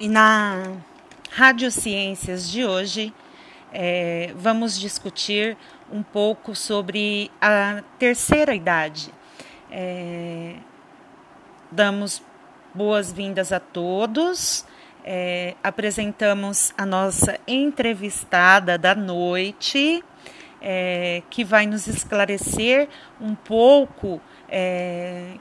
E na Rádio Ciências de hoje é, vamos discutir um pouco sobre a terceira idade. É, damos boas-vindas a todos. É, apresentamos a nossa entrevistada da noite, é, que vai nos esclarecer um pouco é,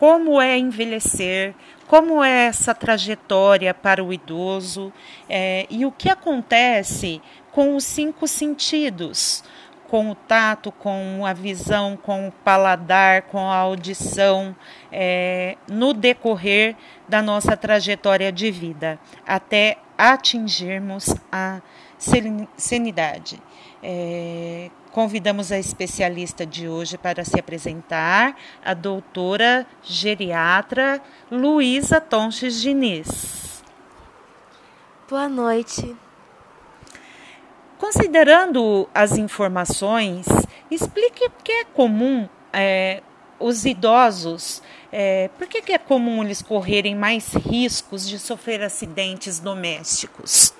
como é envelhecer, como é essa trajetória para o idoso é, e o que acontece com os cinco sentidos com o tato, com a visão, com o paladar, com a audição, é, no decorrer da nossa trajetória de vida, até atingirmos a senidade. É, convidamos a especialista de hoje para se apresentar, a doutora geriatra Luísa Tonches Diniz. Boa noite. Considerando as informações, explique o que é comum é, os idosos, é, por que, é comum eles correrem mais riscos de sofrer acidentes domésticos?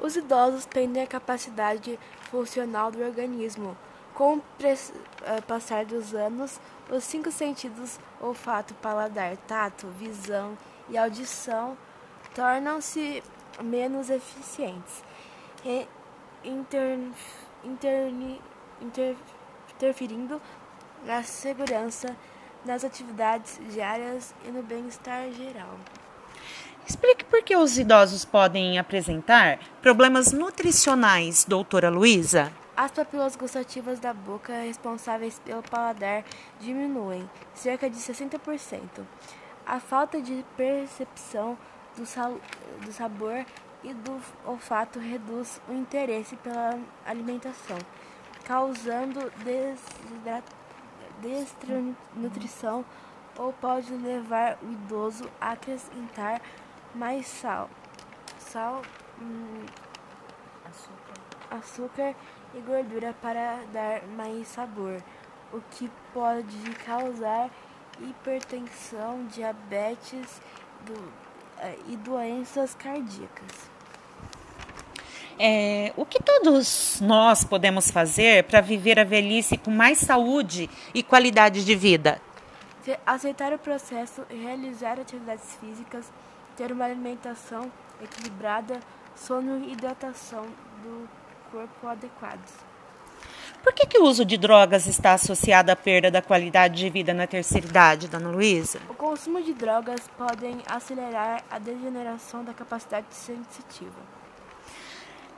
Os idosos têm a capacidade funcional do organismo. Com o é, passar dos anos, os cinco sentidos olfato, paladar, tato, visão e audição tornam-se menos eficientes. Inter, inter, inter, interferindo na segurança das atividades diárias e no bem-estar geral. Explique por que os idosos podem apresentar problemas nutricionais, doutora Luísa. As papilas gustativas da boca responsáveis pelo paladar diminuem cerca de 60%. A falta de percepção do, sal, do sabor e do olfato reduz o interesse pela alimentação, causando desnutrição ou pode levar o idoso a acrescentar mais sal, sal, hum, açúcar. açúcar e gordura para dar mais sabor, o que pode causar hipertensão, diabetes do, eh, e doenças cardíacas. É, o que todos nós podemos fazer para viver a velhice com mais saúde e qualidade de vida? Aceitar o processo, realizar atividades físicas, ter uma alimentação equilibrada, sono e hidratação do corpo adequados. Por que, que o uso de drogas está associado à perda da qualidade de vida na terceira idade, dona Luísa? O consumo de drogas podem acelerar a degeneração da capacidade sensitiva.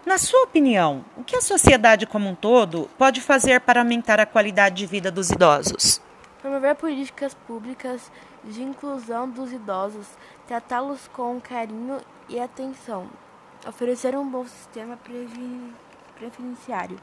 Na sua opinião, o que a sociedade como um todo pode fazer para aumentar a qualidade de vida dos idosos? Promover políticas públicas de inclusão dos idosos, tratá-los com carinho e atenção, oferecer um bom sistema previdenciário